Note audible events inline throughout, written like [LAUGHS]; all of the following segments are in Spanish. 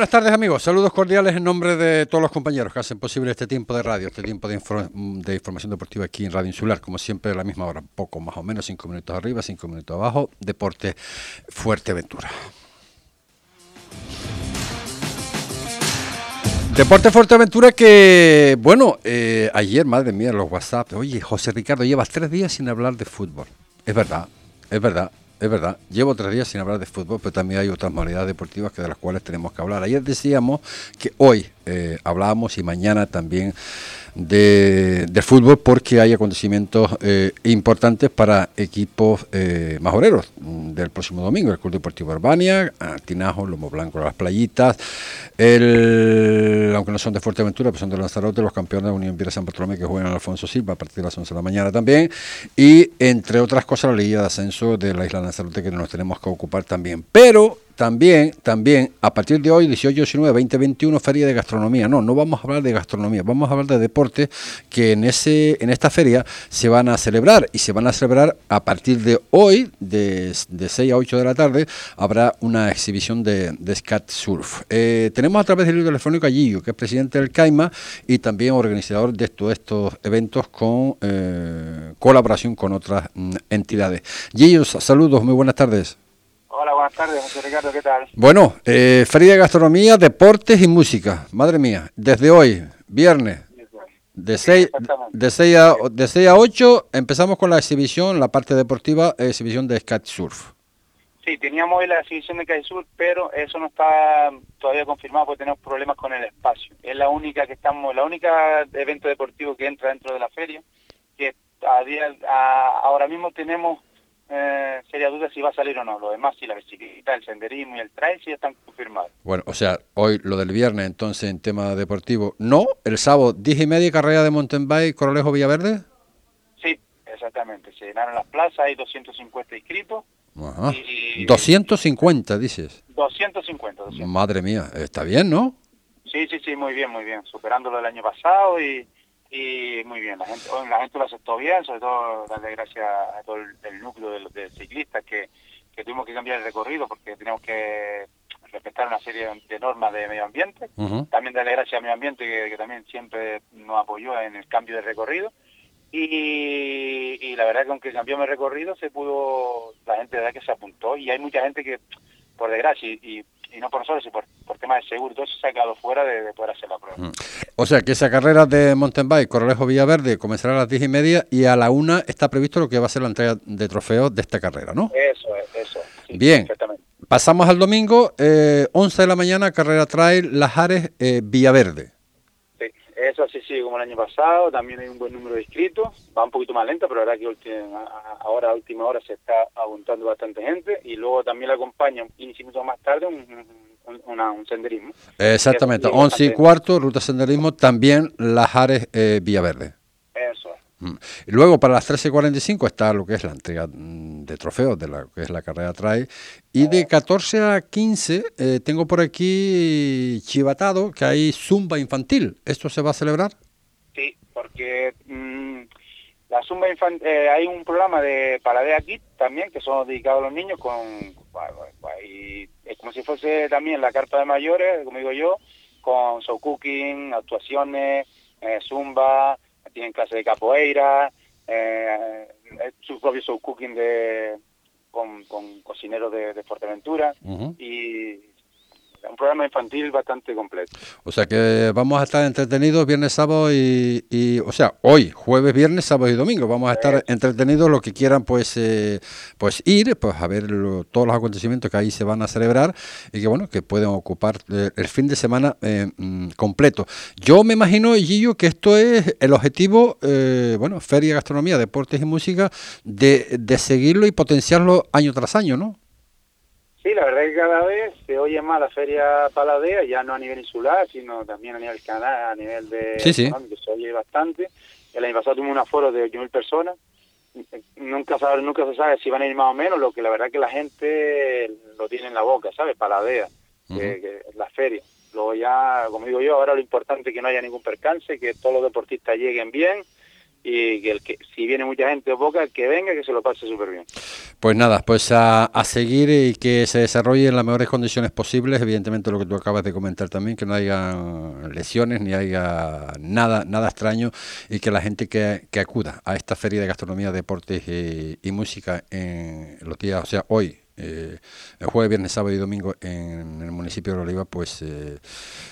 Buenas tardes amigos, saludos cordiales en nombre de todos los compañeros que hacen posible este tiempo de radio, este tiempo de, información deportiva aquí en Radio Insular, como siempre a la misma hora, poco más o menos, cinco minutos arriba, cinco minutos abajo, Deporte Fuerteventura. Deporte Fuerteventura que, bueno, eh, ayer, madre mía, los WhatsApp, oye, José Ricardo, llevas tres días sin hablar de fútbol. Es verdad, es verdad. Es verdad, llevo tres días sin hablar de fútbol, pero también hay otras modalidades deportivas que de las cuales tenemos que hablar. Ayer decíamos que hoy eh, hablábamos y mañana también de, fútbol porque hay acontecimientos eh, importantes para equipos eh, majoreros mm, del próximo domingo. El Club Deportivo Urbania, Tinajo, Lomo Blanco, Las Playitas, el, aunque no son de Fuerteventura, pero son de Lanzarote, los campeones de Unión Vira San Bartolomé que juegan en Alfonso Silva a partir de las 11 de la mañana también. Y entre otras cosas, la Liga de Ascenso de la Isla Lanzarote que nos tenemos que ocupar también. También, también, a partir de hoy, 18, 19, 20, 21, feria de gastronomía. No, no vamos a hablar de gastronomía, vamos a hablar de deportes que en, ese, en esta feria se van a celebrar y se van a celebrar a partir de hoy, de, de 6 a 8 de la tarde, habrá una exhibición de, de scat surf. Eh, tenemos a través del libro telefónico a Gillo, que es presidente del CAIMA y también organizador de estos, estos eventos con eh, colaboración con otras mm, entidades. Gillo, saludos, muy buenas tardes. Buenas tardes, José Ricardo, ¿qué tal? Bueno, eh, Feria de Gastronomía, Deportes y Música. Madre mía, desde hoy, viernes, de 6, de, 6 a, de 6 a 8 empezamos con la exhibición, la parte deportiva, exhibición de surf. Sí, teníamos hoy la exhibición de surf, pero eso no está todavía confirmado porque tenemos problemas con el espacio. Es la única que estamos, la única evento deportivo que entra dentro de la feria, que a día, ahora mismo tenemos eh, sería duda si va a salir o no. Lo demás, si la bicicleta, el senderismo y el trail sí están confirmados. Bueno, o sea, hoy lo del viernes, entonces, en tema deportivo, ¿no? El sábado, 10 y media, carrera de mountain bike, Corolejo Villaverde. Sí, exactamente. Se llenaron las plazas, hay 250 inscritos. Ajá. 250, dices. 250, Madre mía, está bien, ¿no? Sí, sí, sí, muy bien, muy bien. Superando lo del año pasado y y muy bien, la gente, la gente lo aceptó bien, sobre todo darle gracias a todo el, núcleo de, ciclistas que, que, tuvimos que cambiar el recorrido porque tenemos que respetar una serie de normas de medio ambiente. También darle gracias al medio ambiente que, también siempre nos apoyó en el cambio de recorrido. Y, y la verdad que aunque cambió el recorrido, se pudo, la gente de verdad que se apuntó y hay mucha gente que, por desgracia, y y no por nosotros, sino por, por temas de seguro, todo eso se ha quedado fuera de, poder hacer la prueba. Mm. O sea que esa carrera de mountain bike, Corralejo Villaverde, comenzará a las diez y media y a la una está previsto lo que va a ser la entrega de trofeos de esta carrera, ¿no? Eso es, eso. Bien. Pasamos al domingo, eh, 11 de la mañana, carrera trail Lajares eh, Villaverde. Eso así sigue como el año pasado, también hay un buen número de inscritos, va un poquito más lento, pero la verdad que ahora a última hora se está apuntando bastante gente y luego también le acompaña 15 minutos más tarde un, un, senderismo. Exactamente, 11 y cuarto, ruta senderismo, también Lajares eh, Villaverde. Mm. Luego para las 13.45 está lo que es la entrega mm, de trofeos de lo que es la carrera trae. Y de 14 a 15 eh, tengo por aquí chivatado que hay zumba infantil. ¿Esto se va a celebrar? Sí, porque mm, la zumba infantil, eh, hay un programa de Paladea aquí también que son dedicados a los niños con... Es como si fuese también la carta de mayores, como digo yo, con show cooking, actuaciones, eh, zumba tienen clase de capoeira, eh, su propio show cooking de, con, con cocineros de, de Fuerteventura. Y un programa infantil bastante completo. O sea que vamos a estar entretenidos viernes, sábado y, o sea, hoy, jueves, viernes, sábado y domingo, vamos a estar entretenidos los que quieran pues eh, pues ir, pues a ver todos los acontecimientos que ahí se van a celebrar y que bueno, que pueden ocupar eh, el fin de semana eh, mm, completo. Yo me imagino, Gillo, que esto es el objetivo, bueno, Feria Gastronomía, Deportes y Música, de, de seguirlo y potenciarlo año tras año, ¿no? Sí, la verdad es que cada vez se oye más la Feria Paladea, ya no a nivel insular, sino también a nivel canal, a nivel de sí, sí. se oye bastante. El año pasado tuvimos un aforo de 8.000 personas nunca sabe, nunca se sabe si van a ir más o menos, lo que la verdad que la gente lo tiene en la boca, ¿sabes? Paladea, que, la feria. Luego ya, como digo yo, ahora lo importante es que no haya ningún percance, que todos los deportistas lleguen bien y que, si viene mucha gente o poca, que venga, que se lo pase súper bien. Pues nada, pues a, a, seguir y que se desarrolle en las mejores condiciones posibles, evidentemente lo que tú acabas de comentar también, que no haya lesiones ni haya nada nada extraño y que la gente que, que acuda a esta feria de gastronomía, deportes y, y música en los días, o sea, hoy, eh, el jueves, viernes, sábado y domingo en el municipio de Oliva, pues eh,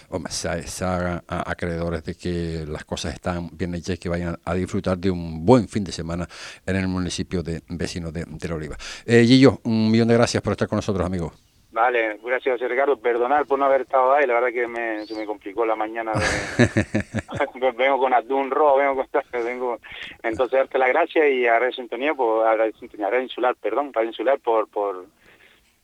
hombre, se, se, acreedores de que las cosas están bien hechas y que vayan a disfrutar de un buen fin de semana en el municipio de vecino de, de Oliva. Eh, Gillo, un millón de gracias por estar con nosotros, amigos. Vale, gracias Ricardo. Perdonar por no haber estado ahí, la verdad que me, se me complicó la mañana. De... [LAUGHS] [LAUGHS] vengo con Adun Ro, vengo con vengo entonces darte la gracia y a Radio Sintonía, por, a Radio Sintonía, a Radio Insular, perdón, Radio Insular por, por,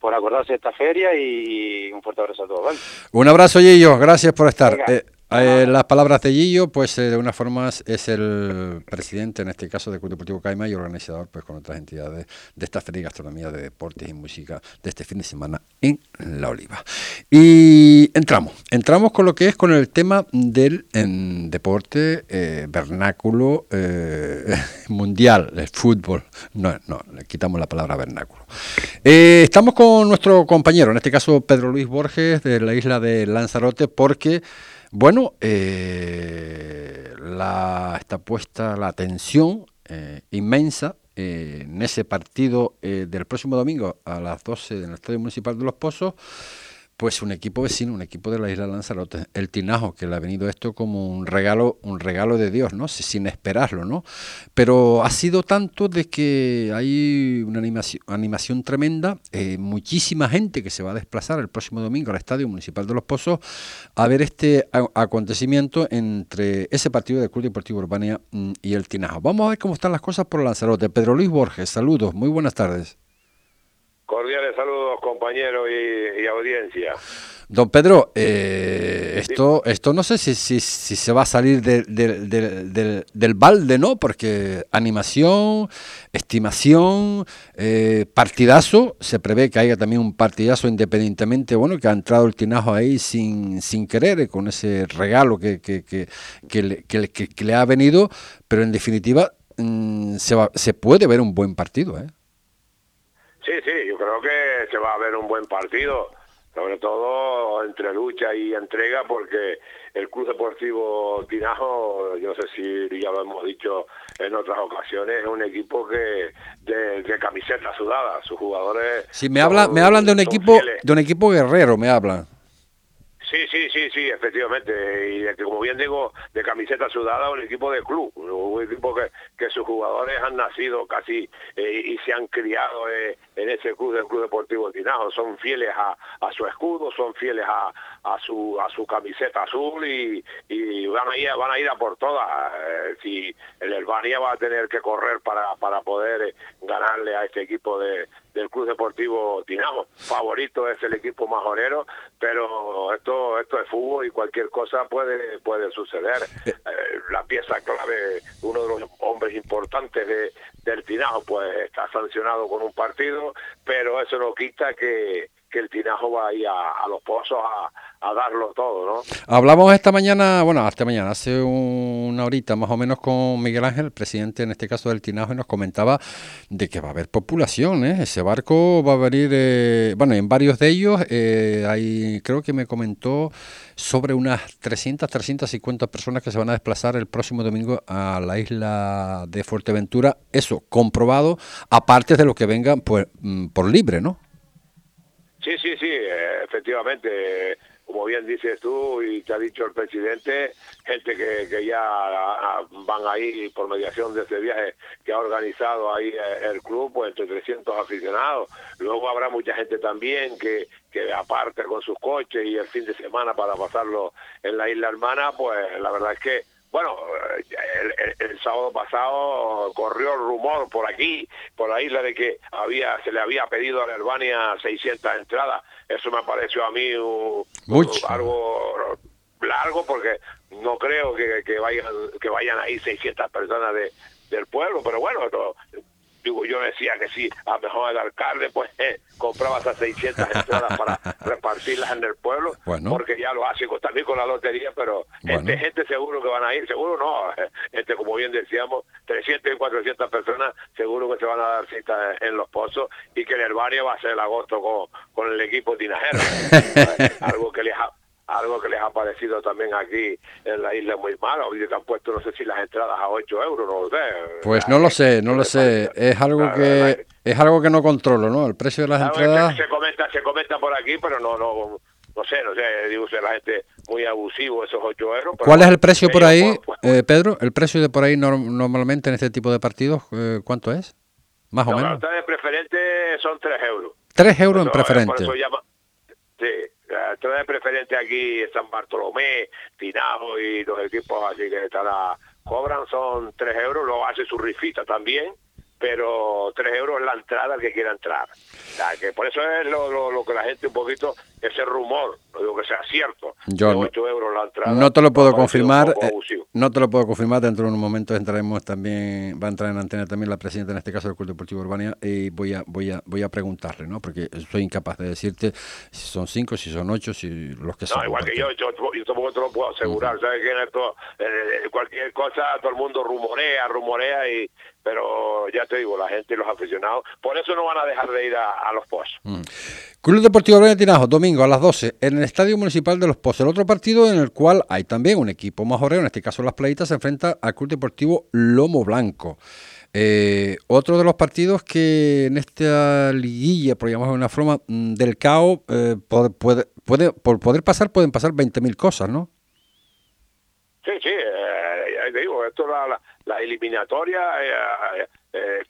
por acordarse de esta feria y un fuerte abrazo a todos. ¿vale? Un abrazo, Gillo, gracias por estar. Eh, eh, las palabras de Gillo, pues eh, de una forma es el presidente, en este caso, del Club Deportivo Caima y organizador, pues con otras entidades de esta feria de gastronomía, de deportes y música de este fin de semana en La Oliva. Y entramos, entramos con lo que es con el tema del deporte eh, vernáculo [LAUGHS] mundial, el fútbol. No, no, le quitamos la palabra vernáculo. Estamos con nuestro compañero, en este caso Pedro Luis Borges, de la isla de Lanzarote, porque bueno, eh, la, está puesta la atención eh, inmensa eh, en ese partido del próximo domingo a las 12 en el Estadio Municipal de Los Pozos pues un equipo vecino, un equipo de la isla Lanzarote, el Tinajo, que le ha venido esto como un regalo, un regalo de Dios, ¿no? Sin esperarlo, ¿no? Pero ha sido tanto de que hay una animación, tremenda, eh, muchísima gente que se va a desplazar el próximo domingo al Estadio Municipal de Los Pozos a ver este acontecimiento entre ese partido del Club Deportivo Urbania mm, y el Tinajo. Vamos a ver cómo están las cosas por Lanzarote. Pedro Luis Borges, saludos, muy buenas tardes. Cordiales compañeros y, y, audiencia. Don Pedro, eh, esto, esto no sé si, si, si, se va a salir de, de, de, del balde, ¿no? Porque animación, estimación, eh, partidazo, se prevé que haya también un partidazo independientemente, bueno, que ha entrado el Tinajo ahí sin, sin querer, con ese regalo que, que, que, que le, ha venido, pero en definitiva mmm, se, va, se puede ver un buen partido, ¿eh? Sí, sí, yo creo que se va a ver un buen partido, sobre todo entre lucha y entrega, porque el Club Deportivo Tinajo, yo no sé si ya lo hemos dicho en otras ocasiones, es un equipo que de, de camiseta sudada, sus jugadores. Sí, me habla, me hablan de un equipo, fieles. de un equipo guerrero, me hablan. Sí, sí, sí, sí, efectivamente. Y de que, como bien digo, de camiseta sudada, un equipo de club, un equipo que, que sus jugadores han nacido casi eh, y se han criado eh, en ese club del Club Deportivo Tinajo. Son fieles a, a su escudo, son fieles a, a su a su camiseta azul y, y van a ir van a ir a por todas. Eh, si el Albania va a tener que correr para para poder ganarle a este equipo de del Club Deportivo Tinajo. Favorito es el equipo majorero, pero esto esto es fútbol y cualquier cosa puede puede suceder. Eh, la pieza clave, uno de los hombres importantes de, del Tinajo, pues está sancionado con un partido, pero eso no quita que, que el Tinajo va ahí a, a los pozos a, darlo todo, ¿no? Hablamos esta mañana, bueno, hasta mañana, hace una horita más o menos con Miguel Ángel, presidente en este caso del Tinajo, y nos comentaba de que va a haber población, ¿eh? Ese barco va a venir, eh, bueno, en varios de ellos, eh, hay, creo que me comentó sobre unas 300, 350 personas que se van a desplazar el próximo domingo a la isla de Fuerteventura, eso, comprobado, aparte de lo que vengan pues, por libre, ¿no? Sí, sí, sí, efectivamente, como bien dices tú y te ha dicho el presidente, gente que, que ya van ahí por mediación de este viaje que ha organizado ahí el club, pues entre 300 aficionados. Luego habrá mucha gente también que, que aparte con sus coches y el fin de semana para pasarlo en la isla hermana, pues la verdad es que bueno, el, el, el, sábado pasado corrió el rumor por aquí, por la isla, de que había se le había pedido a la Albania 600 entradas. Eso me pareció a mí un, un, algo largo porque no creo que, que, vayan que vayan ahí 600 personas de, del pueblo, pero bueno, digo, yo decía que sí, a lo mejor el alcalde pues eh, compraba esas 600 entradas para [LAUGHS] repartirlas en el pueblo, porque ya lo hace también con la lotería, pero gente, gente seguro que van a ir, seguro no, gente como bien decíamos, 300 y 400 personas seguro que se van a dar cita en los pozos y que el herbario va a ser el agosto con, con el equipo tinajero, [LAUGHS] algo que les ha algo que les ha parecido también aquí en la isla muy malo, que han puesto no sé si las entradas a 8 euros, no lo sé. Pues no lo sé, no lo sé, es algo que es algo que no controlo, ¿no? El precio de las entradas... Se comenta, se comenta por aquí, pero no, no, no sé, no sé, digo, la gente muy abusivo esos 8 euros. ¿Cuál es el precio por ahí, pues, pues, eh, Pedro? ¿El precio de por ahí normalmente en este tipo de partidos, eh, cuánto es? Más o menos. de preferente son 3 euros. 3 euros en preferente. sí, trae de preferente aquí San Bartolomé, Tinajo y los equipos así que están cobran son 3 euros, lo hace su rifita también, pero 3 euros es la entrada al que quiera entrar. que por eso es lo, lo, que la gente un poquito ese rumor, no digo que sea cierto, Yo no, no te lo puedo confirmar, eh, no te lo puedo confirmar, dentro de un momento entraremos también, va a entrar en antena también la presidenta en este caso del Club Deportivo Urbania y voy a, voy a, voy a preguntarle, ¿no? Porque soy incapaz de decirte si son cinco, si son ocho, si los que son. No, igual que yo, yo, tampoco te lo puedo asegurar, ¿sabes? Que en esto, eh, cualquier cosa, todo el mundo rumorea, rumorea y pero ya te digo, la gente y los aficionados, por eso no van a dejar de ir a, los pozos. Mm. Club Deportivo Urbania Tinajo, domingo a las 12, en el Estadio Municipal de Los Pozos. El otro partido en el cual hay también un equipo majorero, en este caso las playitas, se enfrenta al Club Deportivo Lomo Blanco. Eh, otro de los partidos que en esta liguilla, por llamarlo de una forma, mm, del CAO, eh, puede, puede, por poder pasar, pueden pasar 20.000 cosas, ¿no? Sí, sí, eh, digo, esto la, la, eliminatoria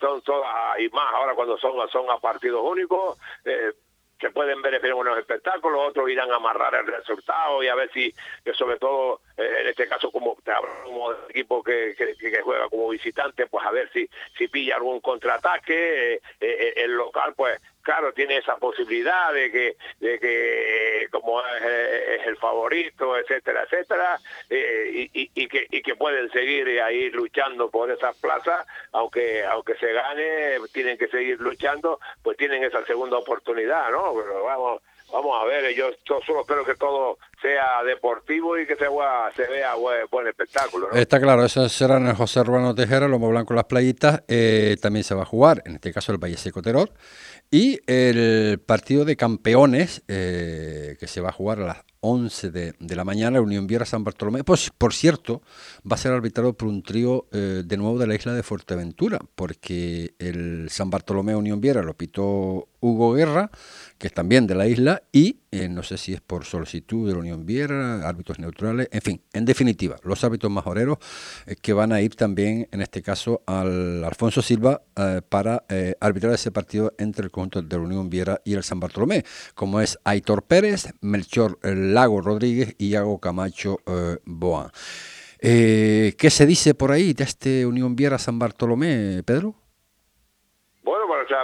son todas, y más ahora cuando son, son a partidos únicos, se pueden ver en buenos espectáculos, otros irán a amarrar el resultado y a ver si, sobre todo eh, en este caso como como equipo que, que, juega como visitante, pues a ver si, si pilla algún contraataque, eh, eh, el local pues claro, tiene esa posibilidad de que, de que como es, el favorito, etcétera, etcétera, eh, y, que, y que pueden seguir ahí luchando por esas plazas, aunque aunque se gane, tienen que seguir luchando, pues tienen esa segunda oportunidad, ¿no? Pero vamos, vamos a ver, yo, solo espero que todo sea deportivo y que se, vea buen, espectáculo. Está claro, eso será en el José Urbano Tejera, Lomo Blanco Las Playitas, eh, también se va a jugar, en este caso el Valle Seco Terror, y el partido de campeones, eh, que se va a jugar a las 11 de, la mañana, Unión Viera San Bartolomé. Pues, por cierto, va a ser arbitrado por un trío eh, de nuevo de la isla de Fuerteventura, porque el San Bartolomé Unión Viera lo pitó Hugo Guerra, que es también de la isla, y eh, no sé si es por solicitud de la Unión Viera, árbitros neutrales, en fin, en definitiva, los árbitros majoreros eh, que van a ir también, en este caso, al Alfonso Silva eh, para arbitrar ese partido entre el conjunto de la Unión Viera y el San Bartolomé, como es Aitor Pérez, Melchor Lago Rodríguez y Iago Camacho Boa. ¿Qué se dice por ahí de este Unión Viera San Bartolomé, Pedro?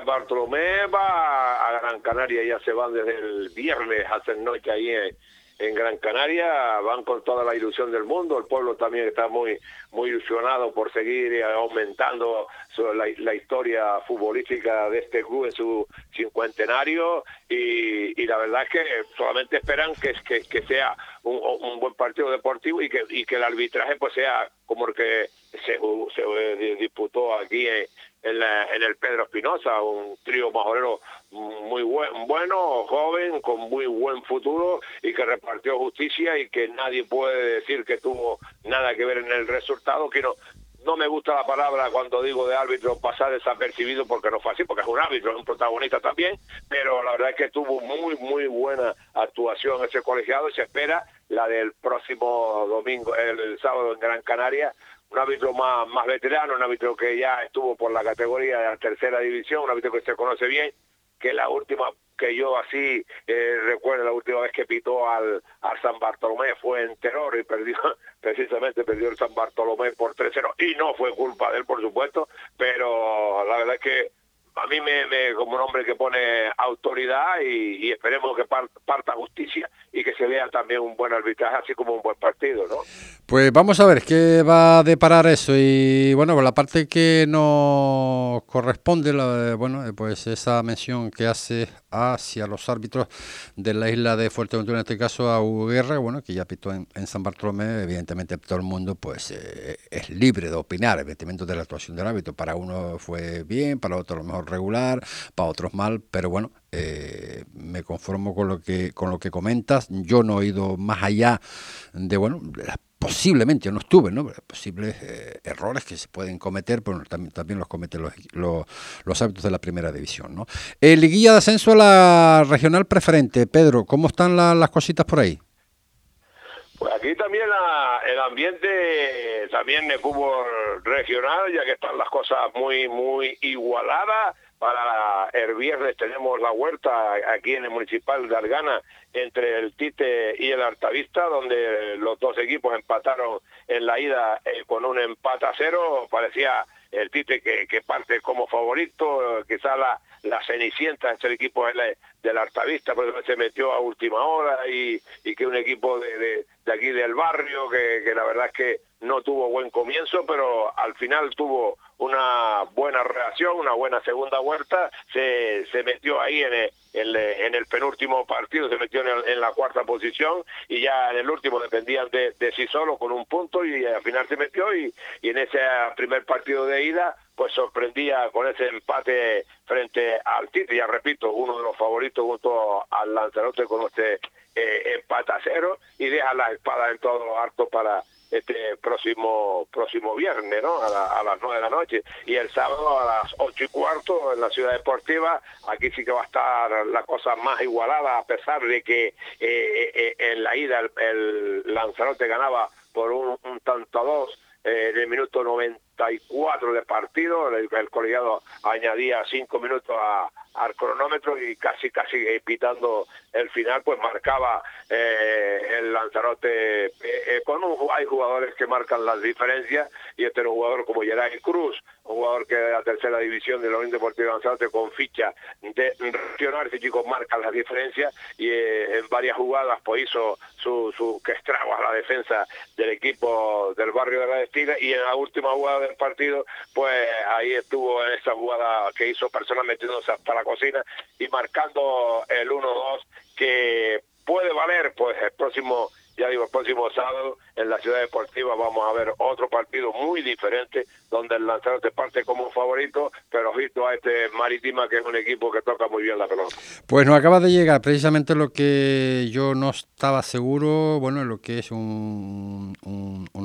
Bartolomé. Va a Gran Canaria, ya se van desde el viernes, hacen noche ahí en, Gran Canaria, van con toda la ilusión del mundo, el pueblo también está muy muy ilusionado por seguir aumentando la, historia futbolística de este club en su cincuentenario. Y, la verdad es que solamente esperan que, que, sea un, buen partido deportivo y que, y que el arbitraje pues sea como el que se, se disputó aquí en, en, el Pedro Espinosa, un trío majorero muy buen, bueno, joven, con muy buen futuro y que repartió justicia y que nadie puede decir que tuvo nada que ver en el resultado, que no, no me gusta la palabra cuando digo de árbitro pasar desapercibido porque no fue así, porque es un árbitro, es un protagonista también, pero la verdad es que tuvo muy, muy buena actuación ese colegiado y se espera la del próximo domingo, el sábado en Gran Canaria, un árbitro más, más veterano, un árbitro que ya estuvo por la categoría de la tercera división, un árbitro que se conoce bien, que la última que yo así eh, recuerdo, la última vez que pitó al, al San Bartolomé fue en terror y perdió, [LAUGHS] precisamente perdió el San Bartolomé por 3-0 y no fue culpa de él, por supuesto, pero la verdad es que a mí me, como un hombre que pone autoridad y, esperemos que parta justicia y que se vea también un buen arbitraje, así como un buen partido, ¿no? Pues vamos a ver qué va a deparar eso y bueno, la parte que nos corresponde, bueno, pues esa mención que hace hacia los árbitros de la isla de Fuerteventura, en este caso a Hugo Guerra, bueno, que ya pitó en, San Bartolomé, evidentemente todo el mundo pues eh, es libre de opinar, evidentemente de la actuación del árbitro, para uno fue bien, para otro a lo mejor regular, para otros mal, pero bueno, eh, me conformo con lo que con lo que comentas. Yo no he ido más allá de bueno, posiblemente no estuve, ¿no? Posibles eh, errores que se pueden cometer, pero también, también los cometen los, los, hábitos de la primera división, ¿no? Liguilla de ascenso a la regional preferente, Pedro, ¿cómo están las cositas por ahí? Pues aquí también el ambiente también de fútbol regional, ya que están las cosas muy muy igualadas para el viernes tenemos la huerta aquí en el municipal de Argana entre el Tite y el Artavista, donde los dos equipos empataron en la ida eh, con un empate a cero. Parecía el Tite que, parte como favorito, quizá la, la cenicienta entre el equipo del Artavista, porque se metió a última hora y, que un equipo de, de, aquí del barrio que, que la verdad es que no tuvo buen comienzo, pero al final tuvo una buena reacción, una buena segunda vuelta, se, se metió ahí en el, en, el penúltimo partido, se metió en, la cuarta posición y ya en el último dependían de, de sí solo con un punto y al final se metió y, y en ese primer partido de ida pues sorprendía con ese empate frente al Tite, ya repito, uno de los favoritos junto al Lanzarote con este eh, empate a cero y deja la espada en todo harto para este próximo próximo viernes, ¿no? A, las nueve de la noche. Y el sábado a las ocho y cuarto en la ciudad deportiva, aquí sí que va a estar la cosa más igualada, a pesar de que eh, eh, eh, en la ida el, Lanzarote ganaba por un, un tanto a dos en el minuto 94 de partido, el, el colegiado añadía cinco minutos a, al cronómetro y casi casi pitando el final pues marcaba eh, el Lanzarote eh, eh, con un, hay jugadores que marcan las diferencias y este era un jugador como Geray Cruz un jugador que de la tercera división de la Unión Deportiva Lanzarote con ficha de regional ese chico marca las diferencias y en varias jugadas pues hizo su, su que estrago a la defensa del equipo del barrio de la Destina y en la última jugada partido pues ahí estuvo esa jugada que hizo personalmente hasta la cocina y marcando el 1-2 que puede valer pues el próximo ya digo, el próximo sábado en la ciudad deportiva vamos a ver otro partido muy diferente donde el Lanzarote parte como favorito, pero visto a este Marítima que es un equipo que toca muy bien la pelota. Pues nos acaba de llegar precisamente lo que yo no estaba seguro, bueno, lo que es un, un,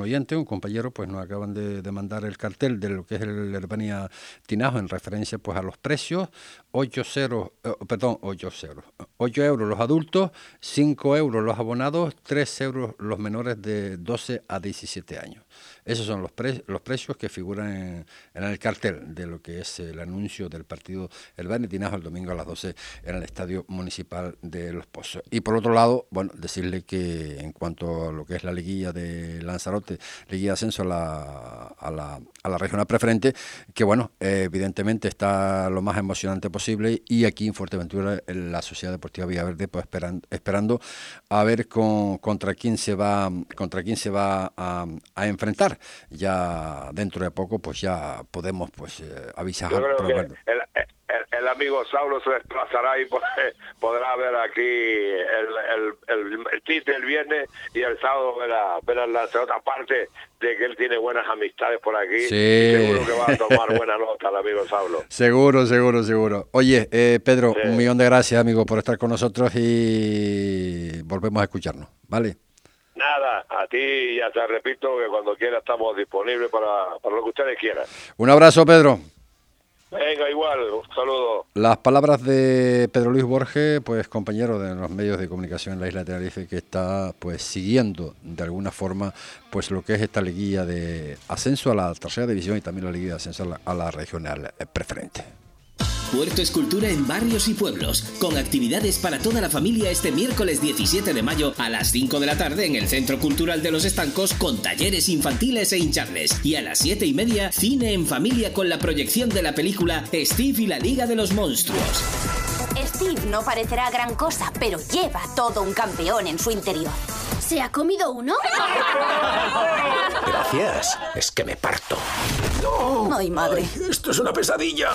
oyente, un compañero, pues nos acaban de, mandar el cartel de lo que es el Herbania Tinajo en referencia pues a los precios, 8 ceros, eh, perdón, 8 ceros, 8 euros los adultos, 5 euros los abonados, 3 euros los menores de 12 a 17 años. Esos son los, los precios que figuran en, el cartel de lo que es el anuncio del partido El Tinajo el domingo a las 12 en el Estadio Municipal de Los Pozos. Y por otro lado, bueno, decirle que en cuanto a lo que es la liguilla de Lanzarote, liguilla de ascenso a la, a la, a la regional preferente, que bueno, evidentemente está lo más emocionante posible y aquí en Fuerteventura la Sociedad Deportiva Villaverde pues esperando, esperando a ver con, contra quién se va contra quién se va a enfrentar ya dentro de poco pues ya podemos pues eh, avisar. el, el, amigo Saulo se desplazará y [LAUGHS] podrá ver aquí el, el, el, el viernes y el sábado verá, verá la otra parte de que él tiene buenas amistades por aquí. Seguro que va a tomar [LAUGHS] buena nota el amigo Saulo. Seguro, seguro, seguro. Oye, eh, Pedro, un millón de gracias, amigo, por estar con nosotros y volvemos a escucharnos, ¿vale? Nada, a ti ya te repito que cuando quiera estamos disponibles para, para lo que ustedes quieran. Un abrazo, Pedro. Venga, igual, un saludo. Las palabras de Pedro Luis Borges, pues compañero de los medios de comunicación en la isla de Tenerife, que está pues siguiendo de alguna forma pues lo que es esta liguilla de ascenso a la tercera división y también la liguilla de ascenso a la regional preferente. Puerto Escultura en barrios y pueblos, con actividades para toda la familia este miércoles 17 de mayo a las 5 de la tarde en el Centro Cultural de los Estancos con talleres infantiles e hinchables. Y a las 7 y media, cine en familia con la proyección de la película Steve y la Liga de los Monstruos. Steve no parecerá gran cosa, pero lleva todo un campeón en su interior. ¿Se ha comido uno? Gracias. Es que me parto. Ay, madre. Esto es una pesadilla.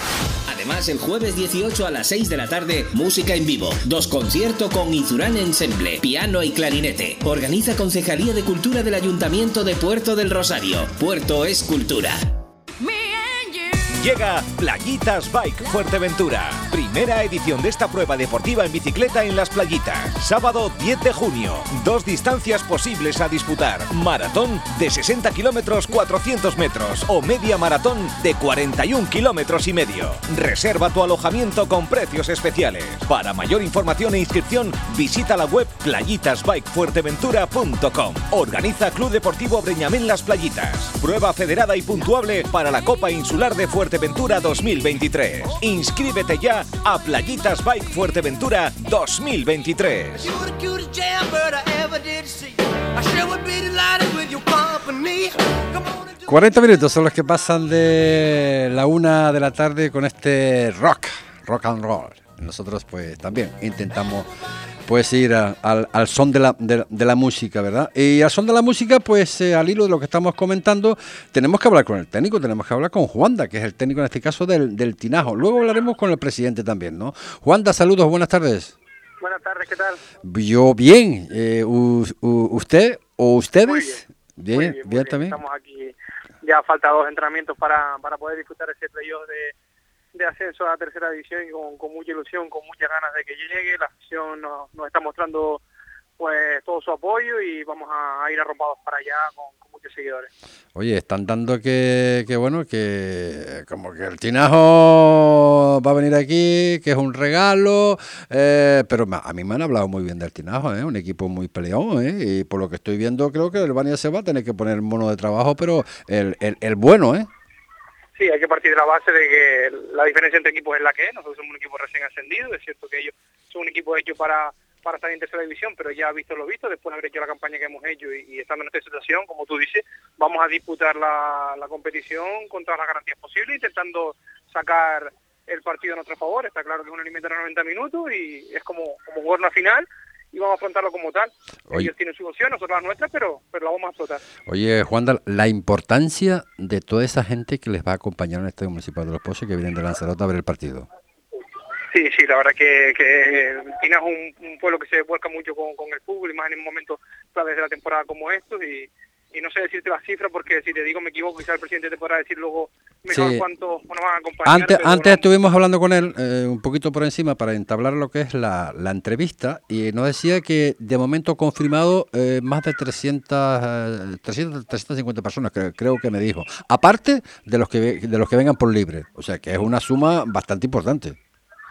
Además, el jueves 18 a las 6 de la tarde, música en vivo. Dos conciertos con Izurán Ensemble, piano y clarinete. Organiza Concejalía de Cultura del Ayuntamiento de Puerto del Rosario. Puerto es cultura. Llega Playitas Bike Fuerteventura. Primera edición de esta prueba deportiva en bicicleta en las playitas. Sábado 10 de junio. Dos distancias posibles a disputar. Maratón de 60 kilómetros 400 metros o media maratón de 41 kilómetros y medio. Reserva tu alojamiento con precios especiales. Para mayor información e inscripción, visita la web playitasbikefuerteventura.com. Organiza Club Deportivo Breñamén Las Playitas. Prueba federada y puntuable para la Copa Insular de Fuerteventura. Fuerteventura 2023. Inscríbete ya a Playitas Bike Fuerteventura 2023. 40 minutos son los que pasan de la una de la tarde con este rock, rock and roll. Nosotros pues también intentamos pues ir al, son de la, de, la, música, ¿verdad? Y al son de la música, pues eh, al hilo de lo que estamos comentando, tenemos que hablar con el técnico, tenemos que hablar con Juanda, que es el técnico en este caso del, del Tinajo. Luego hablaremos con el presidente también, ¿no? Juanda, saludos, buenas tardes. Buenas tardes, ¿qué tal? Yo bien. Eh, ¿Usted o ustedes? bien, bien, también. Estamos aquí, ya falta dos entrenamientos para, para poder disfrutar ese playoff de de ascenso a la tercera división y con, mucha ilusión, con muchas ganas de que llegue. La afición nos, nos está mostrando pues todo su apoyo y vamos a, ir arropados para allá con, muchos seguidores. Oye, están dando que, que, bueno, que como que el Tinajo va a venir aquí, que es un regalo, eh, pero a mí me han hablado muy bien del Tinajo, ¿eh? un equipo muy peleón, ¿eh? y por lo que estoy viendo creo que el Bania se va a tener que poner mono de trabajo, pero el, el, el bueno, ¿eh? Sí, hay que partir de la base de que la diferencia entre equipos es la que es. Nosotros somos un equipo recién ascendido. Es cierto que ellos son un equipo hecho para, para estar en tercera división, pero ya visto lo visto, después de haber hecho la campaña que hemos hecho y, estando en esta situación, como tú dices, vamos a disputar la, la competición con todas las garantías posibles, intentando sacar el partido a nuestro favor. Está claro que es un alimento de 90 minutos y es como, como jugar final y vamos a afrontarlo como tal. Ellos tienen su opción, nosotros la nuestra, pero, pero la vamos a explotar. Oye, Juan, la importancia de toda esa gente que les va a acompañar en Estadio Municipal de Los Pozos que vienen de Lanzarote a ver el partido. Sí, sí, la verdad que, que Pina es un, pueblo que se vuelca mucho con, con el fútbol y más en un momento clave de la temporada como estos y, y no sé decirte la cifra porque si te digo me equivoco, quizás el presidente te podrá decir luego mejor cuánto nos van a acompañar. Antes, antes estuvimos hablando con él eh, un poquito por encima para entablar lo que es la, la entrevista y nos decía que de momento confirmado eh, más de 300, 300 350 personas, creo, creo que me dijo, aparte de los que de los que vengan por libre, o sea que es una suma bastante importante.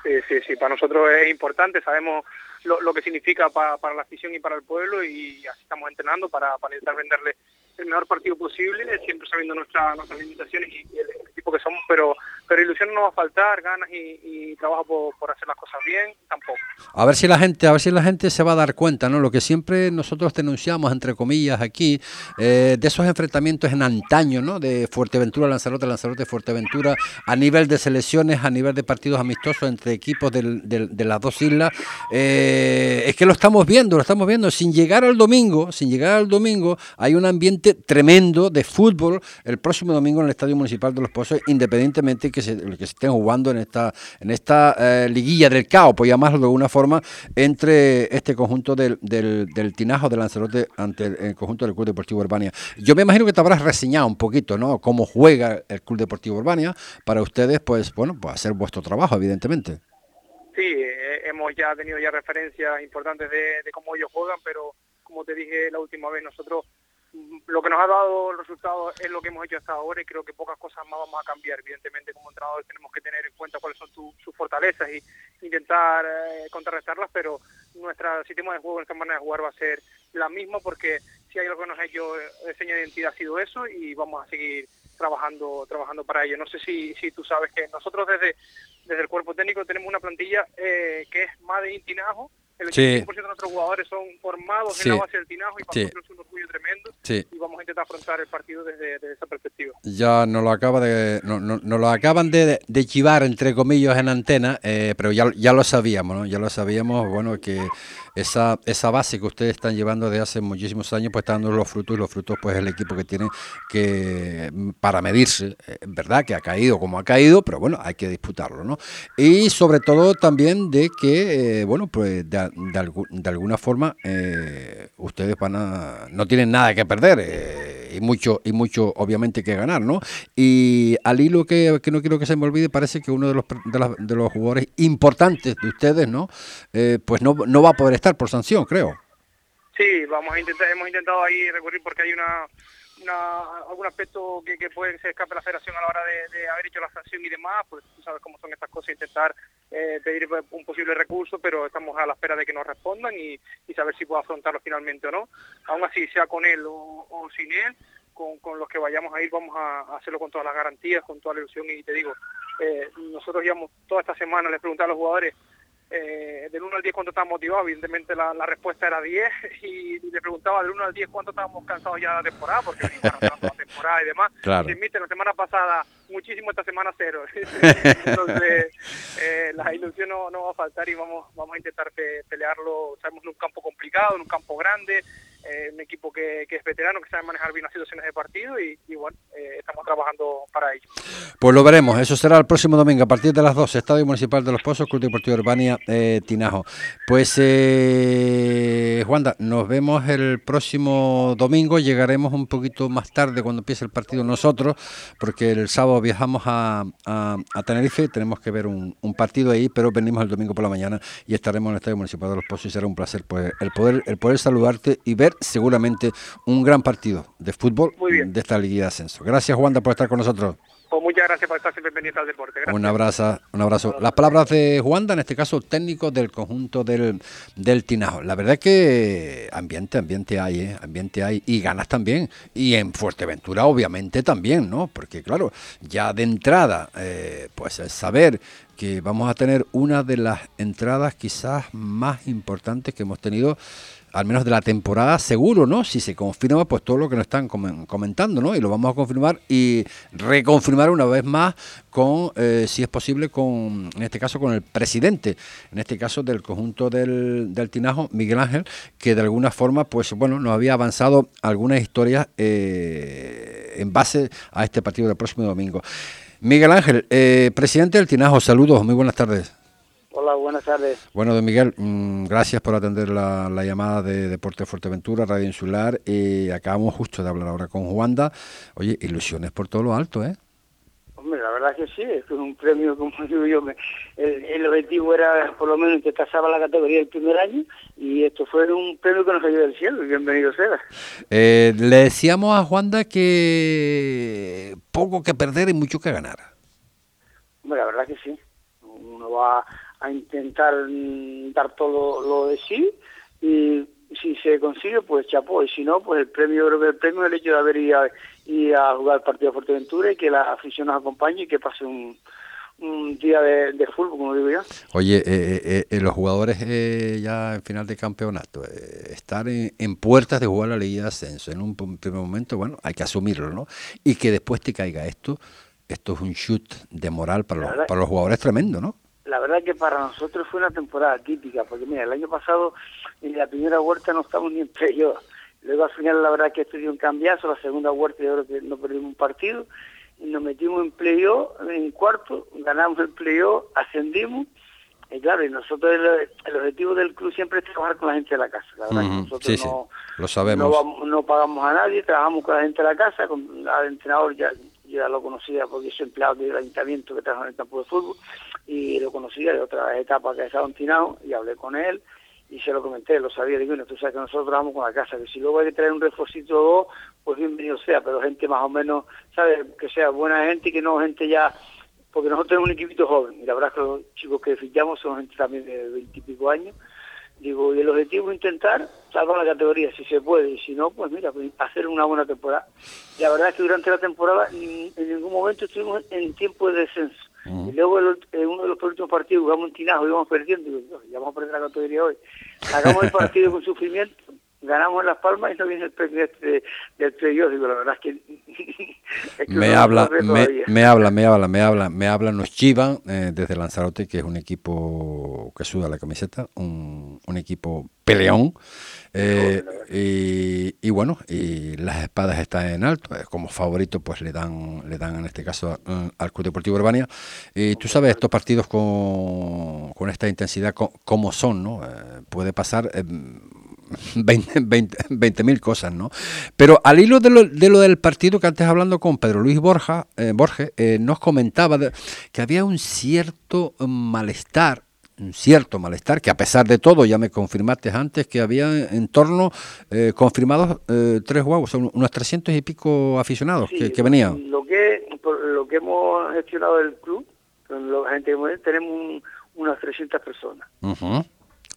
Sí, sí, sí, para nosotros es importante, sabemos lo, que significa para la afición y para el pueblo y así estamos entrenando para, para intentar venderle el mejor partido posible, siempre sabiendo nuestra, nuestras limitaciones y, el, equipo que somos, pero pero ilusión no va a faltar, ganas y, trabajo por, hacer las cosas bien, tampoco. A ver si la gente, a ver si la gente se va a dar cuenta, ¿no? Lo que siempre nosotros denunciamos, entre comillas, aquí, eh, de esos enfrentamientos en antaño, ¿no? De Fuerteventura, Lanzarote, Lanzarote, Fuerteventura, a nivel de selecciones, a nivel de partidos amistosos entre equipos de las dos islas, eh, es que lo estamos viendo, lo estamos viendo. Sin llegar al domingo, sin llegar al domingo, hay un ambiente tremendo de fútbol el próximo domingo en el Estadio Municipal de Los Pozos, independientemente que se, que se estén jugando en esta, en esta eh, liguilla del caos, por llamarlo de alguna forma, entre este conjunto del, del, del Tinajo de Lanzarote ante el, conjunto del Club Deportivo Urbania. Yo me imagino que te habrás reseñado un poquito, ¿no? Cómo juega el Club Deportivo Urbania para ustedes, pues, bueno, pues hacer vuestro trabajo, evidentemente. Sí, eh, hemos ya tenido ya referencias importantes de, de cómo ellos juegan, pero como te dije la última vez, nosotros lo que nos ha dado el resultado es lo que hemos hecho hasta ahora y creo que pocas cosas más vamos a cambiar. Evidentemente, como entrenadores tenemos que tener en cuenta cuáles son sus fortalezas y intentar eh, contrarrestarlas, pero nuestra sistema de juego, nuestra manera de jugar va a ser la misma porque si hay algo que nos ha hecho de seña de identidad ha sido eso y vamos a seguir trabajando trabajando para ello. No sé si, si tú sabes que nosotros desde desde el cuerpo técnico tenemos una plantilla eh, que es más de Intinajo, el 85% Sí. de nuestros jugadores son formados Sí. en la base del Tinajo y para Sí. nosotros es un orgullo tremendo Sí. y vamos a intentar afrontar el partido desde, desde esa perspectiva. Ya nos lo acaba de, no- no- nos lo acaban de, de chivar entre comillas en antena, eh, pero ya, ya lo sabíamos, ¿no? Ya lo sabíamos, bueno, que esa, esa base que ustedes están llevando desde hace muchísimos años, pues está dando los frutos y los frutos, pues el equipo que tiene que mm, para medirse, eh, es verdad que ha caído como ha caído, pero bueno, hay que disputarlo, ¿no? Y sobre todo también de que, eh, bueno, pues de, de de alguna forma eh, ustedes van no tienen nada que perder. eh, y mucho y mucho obviamente que ganar, ¿no? Y al hilo que, que no quiero que se me olvide, parece que uno de los de los jugadores importantes de ustedes, ¿no? Eh, pues no, no va a poder estar por sanción, creo. Sí, vamos a intentar, hemos intentado ahí recurrir porque hay una, una algún aspecto que, que puede se escape la federación a la hora de, haber hecho la sanción y demás, pues tú sabes cómo son estas cosas, intentar eh, pedir un posible recurso, pero estamos a la espera de que nos respondan y, y saber si puedo afrontarlo finalmente o no. Aún así, sea con él o, sin él, con, con los que vayamos a ir vamos a, a hacerlo con todas las garantías, con toda la ilusión y te digo, eh, nosotros llevamos toda esta semana, les pregunté a los jugadores eh, del 1 al 10 cuánto estaban motivados, evidentemente la, la respuesta era 10 [LAUGHS] y le preguntaba del 1 al 10 cuánto estábamos cansados ya de la temporada, porque venimos la [LAUGHS] temporada y demás. Claro. Y admite, la semana pasada muchísimo, esta semana cero. [LAUGHS] Entonces, eh, la ilusión no, no va a faltar y vamos, vamos a intentar pe- pelearlo, sabemos, en un campo complicado, en un campo grande, eh, un equipo que, es veterano, que sabe manejar bien las situaciones de partido y, bueno, eh, estamos trabajando para ello. Pues lo veremos, eso será el próximo domingo a partir de las 12, Estadio Municipal de Los Pozos, Club Deportivo Urbania eh, Tinajo. Pues Juanda, nos vemos el próximo domingo, llegaremos un poquito más tarde cuando empiece el partido nosotros, porque el sábado viajamos a, a, a Tenerife, tenemos que ver un, un partido ahí, pero venimos el domingo por la mañana y estaremos en el Estadio Municipal de Los Pozos y será un placer pues, el poder el poder saludarte y ver seguramente un gran partido de fútbol de esta Liga de Ascenso. Gracias Juanda por estar con nosotros. Pues muchas gracias por estar siempre pendiente al deporte. Gracias. Un abrazo, un abrazo. Las palabras de Juanda, en este caso técnico del conjunto del, del Tinajo. La verdad es que ambiente, ambiente hay, ¿eh? ambiente hay y ganas también. Y en Fuerteventura obviamente también, ¿no? Porque claro, ya de entrada, eh, pues el saber que vamos a tener una de las entradas quizás más importantes que hemos tenido al menos de la temporada, seguro, ¿no? Si se confirma, pues todo lo que nos están comen- comentando, ¿no? Y lo vamos a confirmar y reconfirmar una vez más con, eh, si es posible, con, en este caso, con el presidente, en este caso del conjunto del, del Tinajo, Miguel Ángel, que de alguna forma, pues bueno, nos había avanzado algunas historias eh, en base a este partido del próximo domingo. Miguel Ángel, eh, presidente del Tinajo, saludos, muy buenas tardes. Hola, buenas tardes. Bueno, don Miguel, mm, gracias por atender la, la llamada de Deporte Fuerteventura, Radio Insular. Y acabamos justo de hablar ahora con Juanda. Oye, ilusiones por todo lo alto, ¿eh? Hombre, la verdad que sí, es que un premio, [LAUGHS] como digo yo, el, el objetivo era por lo menos que pasaba la categoría el primer año y esto fue un premio que nos cayó del cielo bienvenido sea. Eh, Le decíamos a Juanda que poco que perder y mucho que ganar. Hombre, la verdad que sí. Uno va a intentar mm, dar todo lo de sí y si se consigue, pues chapó. Y si no, pues el premio, creo que el premio es el hecho de haber ido a, ido a jugar el partido de Fuerteventura y que la afición nos acompañe y que pase un, un día de, de fútbol, como digo yo. Oye, eh, eh, eh, los jugadores eh, ya en final de campeonato, estar en, en puertas de jugar la Liga de Ascenso, en un pr- primer momento, bueno, hay que asumirlo, ¿no? Y que después te caiga esto, esto es un shoot de moral para los, para los jugadores tremendo, ¿no? La verdad que para nosotros fue una temporada típica, porque mira, el año pasado en la primera vuelta no estamos ni en playoff. Luego al final la verdad que esto dio un cambiazo, la segunda vuelta yo creo que no perdimos un partido, y nos metimos en playoff, en cuarto, ganamos el playoff, ascendimos, y claro, y nosotros el, el objetivo del club siempre es trabajar con la gente de la casa. La verdad que nosotros sí, sí, no, lo sabemos. no, vamos- no pagamos a nadie, trabajamos con la gente de la casa, con al entrenador ya, ya lo conocía porque soy empleado del ayuntamiento que trabaja en el campo de fútbol y lo conocía de otra etapa que estaba en Tinao y hablé con él y se lo comenté, lo sabía, digo, bueno, tú sabes que nosotros trabajamos con la casa, que si luego hay que traer un refuercito o dos, pues bienvenido sea, pero gente más o menos, ¿sabes? Que sea buena gente y que no gente ya, porque nosotros tenemos un equipito joven y la verdad es que los chicos que fichamos son gente también de veintipico años Digo, y el objetivo es intentar salvar la categoría si se puede, y si no, pues mira, pues hacer una buena temporada. La verdad es que durante la temporada en ningún momento estuvimos en tiempo de descenso. Y luego el, en uno de los últimos partidos jugamos un tinajo, íbamos perdiendo, y digo, ya vamos a perder la categoría hoy. Hagamos el partido con sufrimiento, ganamos en Las Palmas y no viene el premio este del digo, la verdad es que... [LAUGHS] es que me no- habla, me, habla, me habla, me habla, me habla, nos chivan eh, desde Lanzarote, que es un equipo que suda la camiseta, un, un equipo peleón. eh, y, y bueno, y las espadas están en alto. eh, Como favorito, pues le dan, le dan en este caso eh, al Club Deportivo Urbania. Y tú sabes, estos partidos con, con esta intensidad, como son, ¿no? Eh, puede pasar. Eh, 20 20 20.000 cosas, ¿no? Pero al hilo de lo, de lo del partido que antes hablando con Pedro Luis Borja, eh, Borges, eh, nos comentaba de- que había un cierto malestar, un cierto malestar, que a pesar de todo, ya me confirmaste antes, que había en torno, eh, confirmados, eh, tres guavos, son unos 300 y pico aficionados que, Sí, que venían. Lo que, por lo que hemos gestionado del club, la gente tenemos un- unas 300 personas.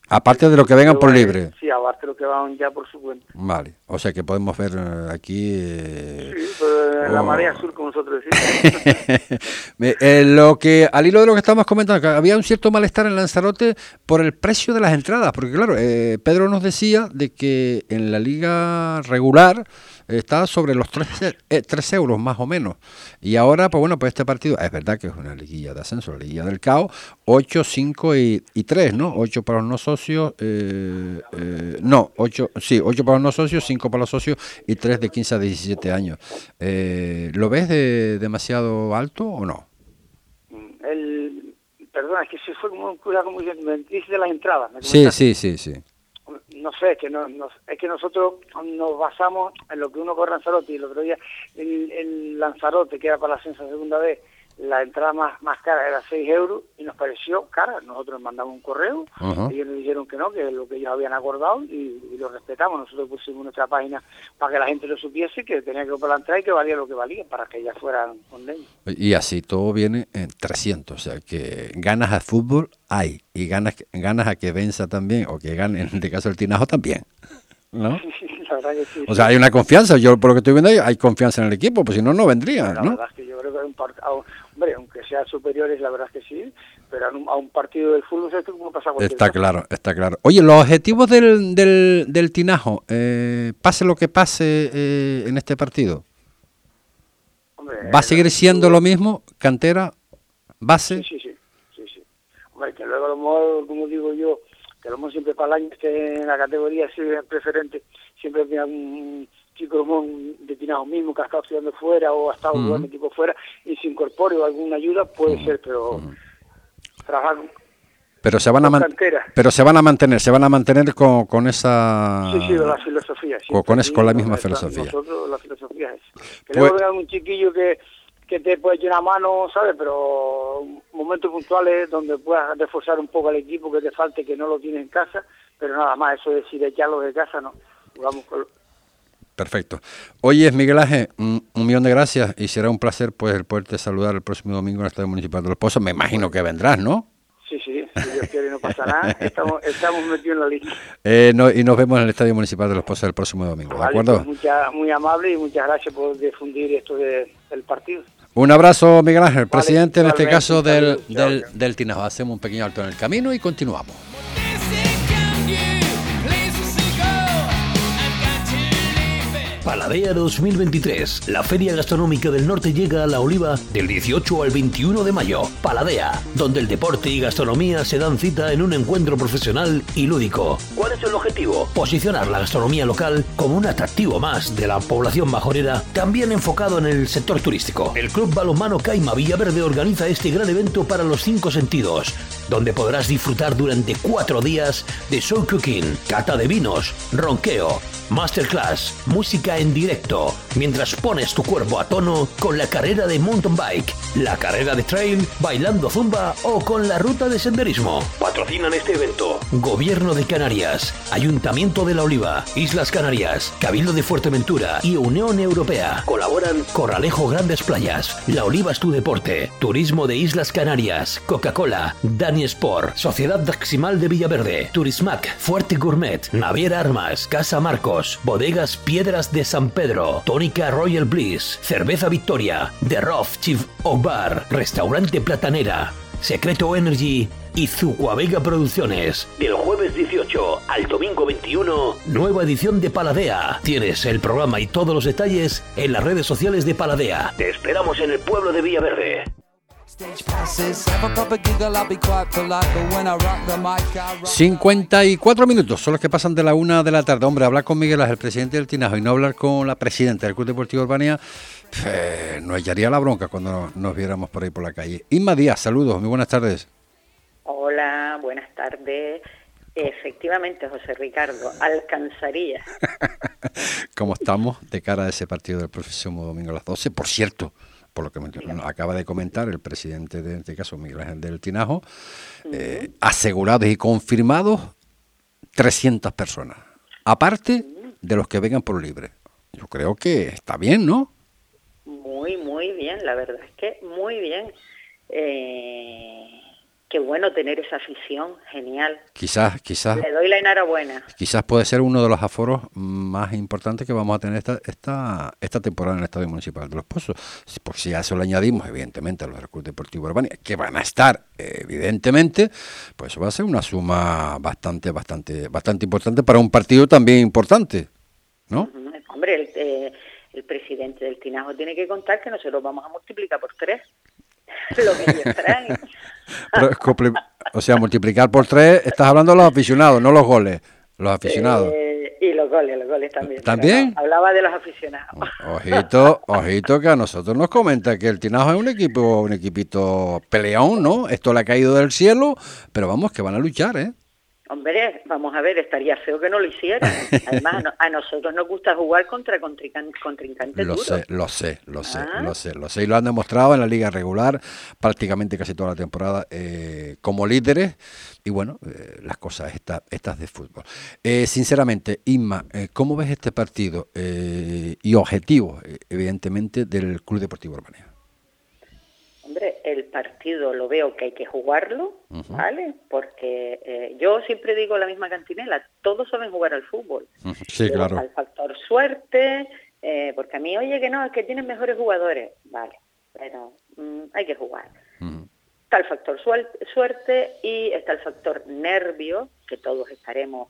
Aparte de lo que vengan por libre. Sí, aparte de lo que van ya por su cuenta. Vale, o sea que podemos ver eh, aquí... eh, Sí, la Oh. marea azul, como nosotros decimos. [LAUGHS] Eh, lo que al hilo de lo que estamos comentando, que había un cierto malestar en Lanzarote por el precio de las entradas, porque claro, eh, Pedro nos decía de que en la liga regular está sobre los 3, euros más o menos. Y ahora, pues bueno, pues este partido, es verdad que es una liguilla de ascenso, la liguilla del caos, 8, 5 y, y 3, ¿no? 8 para los no socios, eh, eh, no, 8, sí, 8 para los no socios, 5 para los socios y 3 de 15 a 17 años. Eh, ¿Lo ves de- demasiado alto o no? el, perdona, es que se fue como un cura, como me dice de las entradas. me Sí, sí, sí, sí. No sé, es que, no, es que nosotros nos basamos en lo que uno corre Lanzarote y el otro día el, el Lanzarote, que era para la ascenso segunda vez, la entrada más, más cara era 6 euros y nos pareció cara. Nosotros mandamos un correo, Ajá. ellos nos dijeron que no, que es lo que ellos habían acordado y, y lo respetamos. Nosotros pusimos nuestra página para que la gente lo supiese, que tenía que comprar la entrada y que valía lo que valía, para que ellas fueran condenas. Y así todo viene en 300, o sea que ganas al fútbol hay y ganas ganas a que venza también o que gane en este caso el Tinajo también, ¿no? [LAUGHS] la verdad que sí. O sea, hay una confianza, yo por lo que estoy viendo hay confianza en el equipo, pues si no, no vendría, La ¿no? verdad es que yo creo que un un- hombre, aunque sean superiores, la verdad es que sí, pero a un, a un partido del fútbol esto como pasa cualquier Está cosa. claro, está claro. Oye, los objetivos del, del, del Tinajo, eh, pase lo que pase eh, en este partido, Hombre, ¿va a seguir siendo lo mismo? ¿Cantera? ¿Base? Sí, sí, sí, sí, sí. Hombre, que luego a lo mejor, como digo yo, que a lo mejor siempre para el año esté en la categoría preferente, siempre hay un chico de Tinajo mismo que ha estado estudiando fuera o ha estado jugando equipo fuera y se incorpore o alguna ayuda, puede ser, pero trabajar con- Pero se van a con man- pero se van a mantener, se van a mantener con, con esa Sí, sí, la filosofía. con, siempre con es- con la misma filosofía. Nosotros la filosofía es. Que Pues- luego un chiquillo que, que te puede echar una mano, ¿sabes? Pero momentos puntuales donde puedas reforzar un poco al equipo que te falte, que no lo tienes en casa, pero nada más, eso de decir echarlo de casa, no. Vamos con... Perfecto. Oye, Miguel Ángel, un, un millón de gracias y será un placer pues el poderte saludar el próximo domingo en el Estadio Municipal de Los Pozos. Me imagino que vendrás, ¿no? Sí, sí, si Dios quiere no pasa nada, estamos, estamos metidos en la lista. Eh, no- y nos vemos en el Estadio Municipal de Los Pozos el próximo domingo, ¿de Vale, acuerdo? pues mucha- muy amable y muchas gracias por difundir esto de- del partido. Un abrazo, Miguel Ángel, presidente en este caso del, del, del Tinajo. Hacemos un pequeño alto en el camino y continuamos. Paladea 2023. La Feria Gastronómica del Norte llega a La Oliva del 18 al 21 de mayo. Paladea, donde el deporte y gastronomía se dan cita en un encuentro profesional y lúdico. ¿Cuál es el objetivo? Posicionar la gastronomía local como un atractivo más de la población majorera, también enfocado en el sector turístico. El Club Balonmano Caima Villaverde organiza este gran evento para los cinco sentidos, donde podrás disfrutar durante cuatro días de soul cooking, cata de vinos, ronqueo, masterclass, música en directo, mientras pones tu cuerpo a tono con la carrera de mountain bike, la carrera de trail, bailando zumba o con la ruta de senderismo. Patrocinan este evento. Gobierno de Canarias, Ayuntamiento de la Oliva, Islas Canarias, Cabildo de Fuerteventura y Unión Europea. Colaboran Corralejo Grandes Playas, La Oliva es tu deporte, Turismo de Islas Canarias, Coca-Cola, Dani Sport, Sociedad Daximal de Villaverde, Turismac, Fuerte Gourmet, Naviera Armas, Casa Marcos, Bodegas Piedras de San Pedro, Tónica Royal Bliss, Cerveza Victoria, The Rough Chief of Bar, Restaurante Platanera, Secreto Energy y Zucuavega Producciones. Del jueves 18 al domingo 21, nueva edición de Paladea. Tienes el programa y todos los detalles en las redes sociales de Paladea. Te esperamos en el pueblo de Villaverde. 54 minutos son los que pasan de la una de la tarde. Hombre, hablar con Miguel el presidente del Tinajo y no hablar con la presidenta del Club Deportivo Urbania eh, nos echaría la bronca cuando nos viéramos por ahí por la calle. Inma Díaz, saludos, muy buenas tardes. Hola, buenas tardes. Efectivamente, José Ricardo, alcanzaría. [LAUGHS] ¿Cómo estamos de cara a ese partido del próximo domingo a las 12? Por cierto, por lo que me, acaba de comentar el presidente de este caso, Miguel Ángel del Tinajo, eh, asegurados y confirmados 300 personas, aparte de los que vengan por libre. Yo creo que está bien, ¿no? Muy, muy bien, la verdad es que muy bien. Eh, qué bueno tener esa afición, genial. Quizás, quizás. Le doy la enhorabuena. Quizás puede ser uno de los aforos más importantes que vamos a tener esta, esta, esta temporada en el Estadio Municipal de Los Pozos. Por si a eso le añadimos, evidentemente, a los recursos deportivos urbanos, que van a estar, evidentemente, pues eso va a ser una suma bastante, bastante, bastante importante para un partido también importante, ¿no? Hombre, el, eh, el presidente del Tinajo tiene que contar que nosotros vamos a multiplicar por tres [LAUGHS] lo que ellos traen. [LAUGHS] o sea, multiplicar por tres, estás hablando de los aficionados, no los goles, los aficionados. Eh, y los goles, los goles también. ¿También? hablaba de los aficionados. Ojito, ojito que a nosotros nos comenta que el Tinajo es un equipo, un equipito peleón, ¿no? Esto le ha caído del cielo, pero vamos, que van a luchar, ¿eh? Hombre, vamos a ver, estaría feo que no lo hicieran. [LAUGHS] Además, a nosotros nos gusta jugar contra contrincantes Lo sé, lo sé, lo sé, ah. lo sé, lo sé. Y lo han demostrado en la liga regular prácticamente casi toda la temporada eh, como líderes. Y bueno, eh, las cosas estas, estas de fútbol. Eh, sinceramente, Inma, ¿cómo ves este partido y objetivos, evidentemente, del Club Deportivo Urbania? Hombre, el partido lo veo que hay que jugarlo, ¿vale? Porque eh, yo siempre digo la misma cantinela, todos saben jugar al fútbol. Sí, claro. Al factor suerte, eh, porque a mí, oye, que no, es que tienen mejores jugadores, vale, pero mm, hay que jugar. Está el factor suerte y está el factor nervio, que todos estaremos,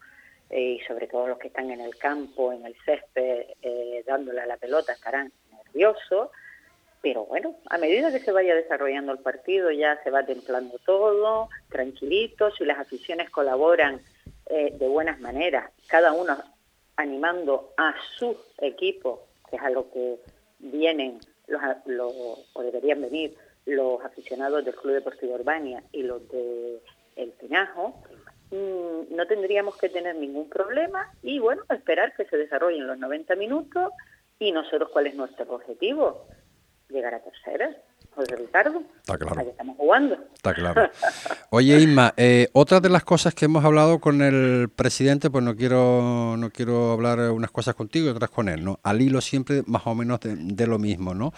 eh, y sobre todo los que están en el campo, en el césped, dándole a la pelota, estarán nerviosos pero bueno, a medida que se vaya desarrollando el partido ya se va templando todo, tranquilito, si las aficiones colaboran eh, de buenas maneras, cada uno animando a su equipo, que es a lo que vienen los, o deberían venir los aficionados del Club Deportivo Urbania y los de El Pinajo, mm, no tendríamos que tener ningún problema y bueno, esperar que se desarrollen los 90 minutos y nosotros cuál es nuestro objetivo, llegar a tercera. José Ricardo. Está claro. estamos jugando. Está claro. [LAUGHS] Oye, Isma, eh, otra de las cosas que hemos hablado con el presidente, pues no quiero no quiero hablar unas cosas contigo y otras con él, ¿no? Al hilo siempre más o menos de lo mismo, ¿no?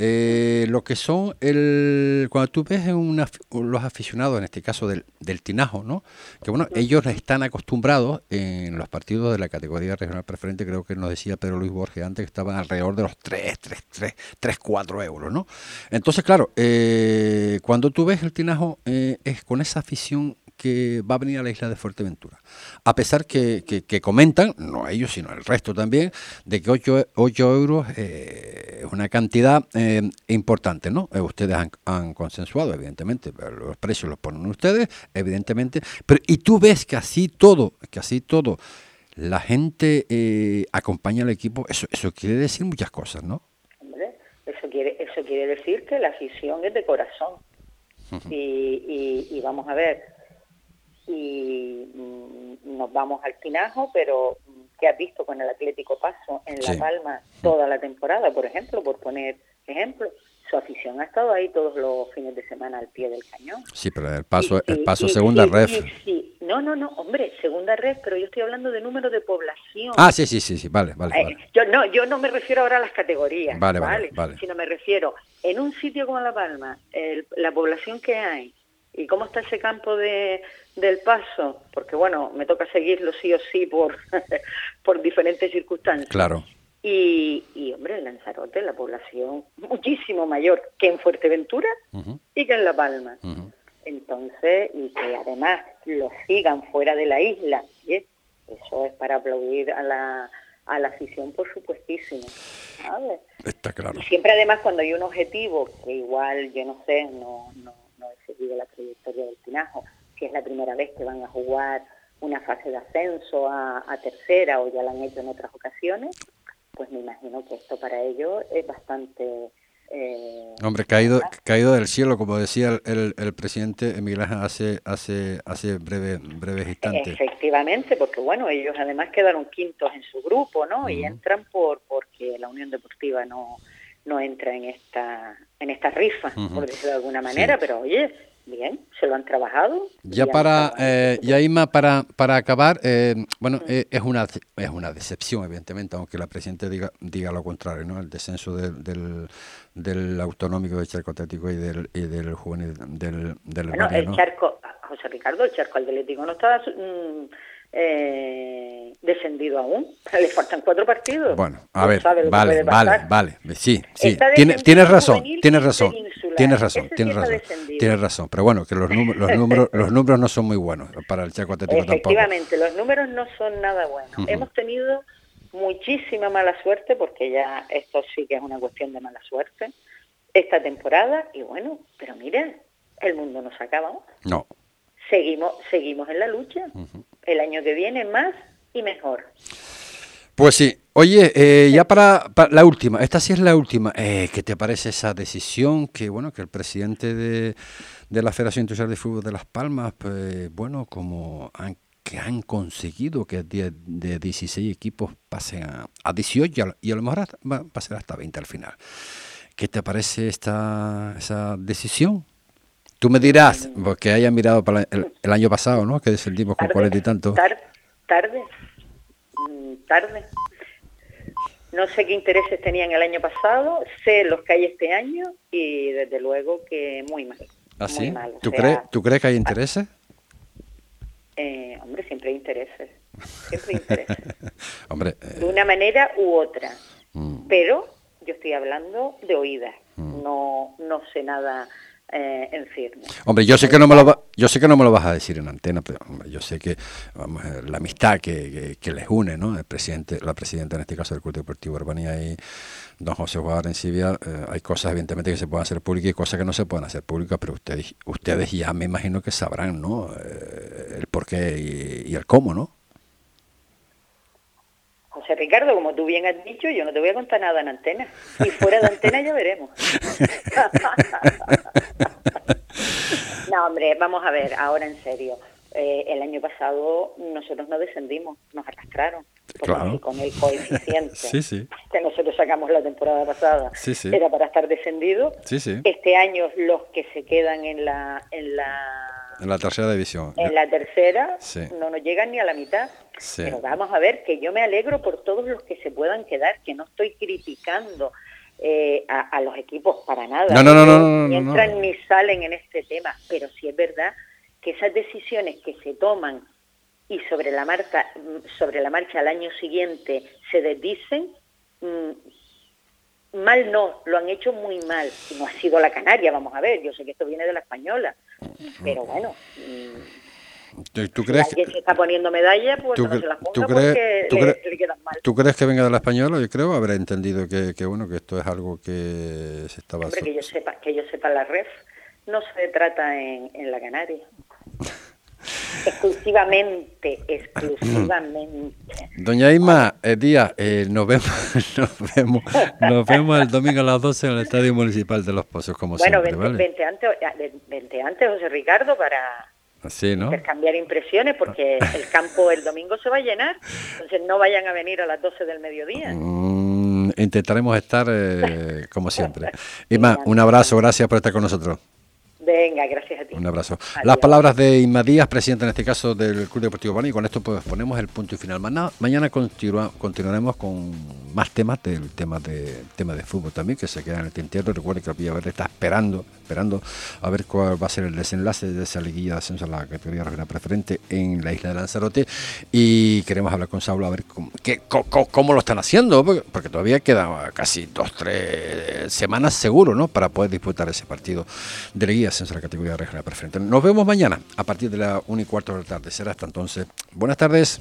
Eh, lo que son el cuando tú ves los aficionados en este caso del, del tinajo no que bueno ellos están acostumbrados en los partidos de la categoría regional preferente creo que nos decía Pedro Luis Borges antes que estaban alrededor de los 3 3 3 3 4 euros no entonces claro eh, cuando tú ves el tinajo eh, es con esa afición que va a venir a la isla de Fuerteventura. A pesar que, comentan, no ellos, sino el resto también, de que 8, 8 euros eh, es una cantidad eh, importante, ¿no? Eh, ustedes han, consensuado, evidentemente, los precios los ponen ustedes, evidentemente, pero y tú ves que así todo, que así todo, la gente acompaña al equipo, eso, eso quiere decir muchas cosas, ¿no? Hombre, eso quiere, eso quiere decir que la afición es de corazón. y, y vamos a ver, y mm, nos vamos al Pinajo, pero mm, ¿qué has visto con el Atlético Paso en La Palma toda la temporada, por ejemplo, por poner ejemplo? Su afición ha estado ahí todos los fines de semana al pie del cañón. Sí, pero el paso, el paso segunda red. No, no, no, hombre, segunda red, pero yo estoy hablando de número de población. Ah, sí, sí, sí, sí, vale, vale, eh, Yo no, yo no me refiero ahora a las categorías, vale, vale, vale, sino me refiero en un sitio como La Palma, la población que hay y cómo está ese campo de, del paso, porque bueno, me toca seguirlo sí o sí por, [LAUGHS] por diferentes circunstancias. Claro. Y, y, hombre, en Lanzarote la población muchísimo mayor que en Fuerteventura y que en La Palma. Entonces, y que además lo sigan fuera de la isla, eso es para aplaudir a la, a la afición, por supuestísimo. Está claro. Y siempre además cuando hay un objetivo, que igual yo no sé, no, no, no he seguido la trayectoria del Tinajo, si es la primera vez que van a jugar una fase de ascenso a, a tercera o ya la han hecho en otras ocasiones, pues me imagino que esto para ellos es bastante eh, Hombre, caído, caído del cielo, como decía el, el, presidente Miguel Ángel hace, hace, hace breve, breves instantes. Efectivamente, porque bueno, ellos además quedaron quintos en su grupo, ¿no? Y entran por porque la Unión Deportiva no, no entra en esta, en esta rifa, por decirlo de alguna manera, pero oye, Bien, se lo han trabajado. Ya para, eh, ya Ima, para, para acabar, eh, bueno, eh, es una es una decepción, evidentemente, aunque la Presidenta diga, diga lo contrario, ¿no? El descenso del, del, del autonómico del charco atlético y del, y del juvenil del, del bueno, el charco, José Ricardo, el charco atlético no está mm, eh, descendido aún. [LAUGHS] Le faltan cuatro partidos. Bueno, a ver, vale, vale, vale. Sí, sí. tienes razón, tienes razón. Tienes razón, tienes razón. Tienes razón. Pero bueno, que los, números, los, números, [LAUGHS] los números no son muy buenos para el Chaco Atlético Efectivamente, los números no son nada buenos. Hemos tenido muchísima mala suerte, porque ya esto sí que es una cuestión de mala suerte, esta temporada. Y bueno, pero miren, el mundo no se acaba. No. Seguimos, seguimos en la lucha el año que viene más y mejor. Pues sí. Oye, eh, ya para, la última, esta sí es la última. Eh, ¿Qué te parece esa decisión que, bueno, que el presidente de, de la Federación Internacional de Fútbol de Las Palmas, pues, bueno, como han, que han conseguido que de, de 16 equipos pasen a, a 18 y a, lo mejor va a ser hasta 20 al final? ¿Qué te parece esta esa decisión? Tú me dirás, porque hayan mirado para el, año pasado, ¿no? Que descendimos con cuarenta y tanto. tarde, mm, tarde. No sé qué intereses tenían el año pasado, sé los que hay este año y desde luego que muy mal. ¿Ah, sí? ¿Tú, crees, ¿Tú crees que hay intereses? Eh, hombre, siempre hay intereses. Siempre hay intereses. [LAUGHS] hombre, De una manera u otra. Mm. Pero yo estoy hablando de oídas. Mm. No, no sé nada eh, en firme. Hombre, yo sé que no me lo yo sé que no me lo vas a decir en antena, pero yo sé que vamos, eh, la amistad que, que, les une, ¿no? El presidente, la presidenta en este caso del Club Deportivo Urbanía y don José Juan Arencibia, eh, hay cosas evidentemente que se pueden hacer públicas y cosas que no se pueden hacer públicas, pero ustedes ustedes ya me imagino que sabrán, ¿no? el por qué y, y el cómo, ¿no? José Ricardo, como tú bien has dicho, yo no te voy a contar nada en antena. Y fuera de antena ya veremos. [LAUGHS] [LAUGHS] no, hombre, vamos a ver, ahora en serio. Eh, el año pasado nosotros no descendimos, nos arrastraron. Claro. Con el coeficiente [LAUGHS] que nosotros sacamos la temporada pasada era para estar descendido. Este año los que se quedan en la, en la en la tercera división. En la tercera no nos llegan ni a la mitad. Pero vamos a ver que yo me alegro por todos los que se puedan quedar, que no estoy criticando eh, a, los equipos para nada. No, no, no, no, Ni entran ni salen en este tema. Pero sí es verdad que esas decisiones que se toman y sobre la marcha, sobre la marcha al año siguiente se desdicen, mm, mal no, lo han hecho muy mal. Y no ha sido la Canaria, vamos a ver, yo sé que esto viene de la española, pero bueno. ¿Tú, crees que se está poniendo medallas, pues no se las ponga porque le, quedan mal. ¿Tú crees que venga de la española? Yo creo habrá entendido que, que, bueno que esto es algo que se estaba... Hombre, que yo sepa, que yo sepa la ref no se trata en, en la Canaria. Exclusivamente, [CLEARS THROAT] exclusivamente. Doña Isma, eh, Díaz, eh, nos, vemos, [LAUGHS] nos, vemos, nos vemos el domingo a las 12 en el Estadio Municipal de Los Pozos, como bueno, siempre. Bueno, 20, antes, 20 antes, José Ricardo, para Así, ¿no? intercambiar impresiones, porque [LAUGHS] el campo el domingo se va a llenar, entonces no vayan a venir a las 12 del mediodía. Mm, intentaremos estar eh, como siempre. [LAUGHS] Isma, un abrazo, gracias por estar con nosotros. Venga, gracias a ti. Un abrazo. Las palabras de Inma Díaz, presidente en este caso del Club Deportivo Bani, y con esto pues ponemos el punto y final. Mañana, mañana continuaremos con más temas del tema de tema de fútbol también, que se queda en el tintero. Recuerde que el Verde está esperando, esperando a ver cuál va a ser el desenlace de esa liguilla de ascenso a la categoría regional preferente en la isla de Lanzarote. Y queremos hablar con Saulo a ver cómo, qué, cómo, lo están haciendo, porque, todavía quedan casi dos, tres semanas seguro, ¿no? Para poder disputar ese partido de liguilla ascenso a la categoría regional preferente. Nos vemos mañana a partir de la 1 y cuarto de la tarde. Será hasta entonces. Buenas tardes.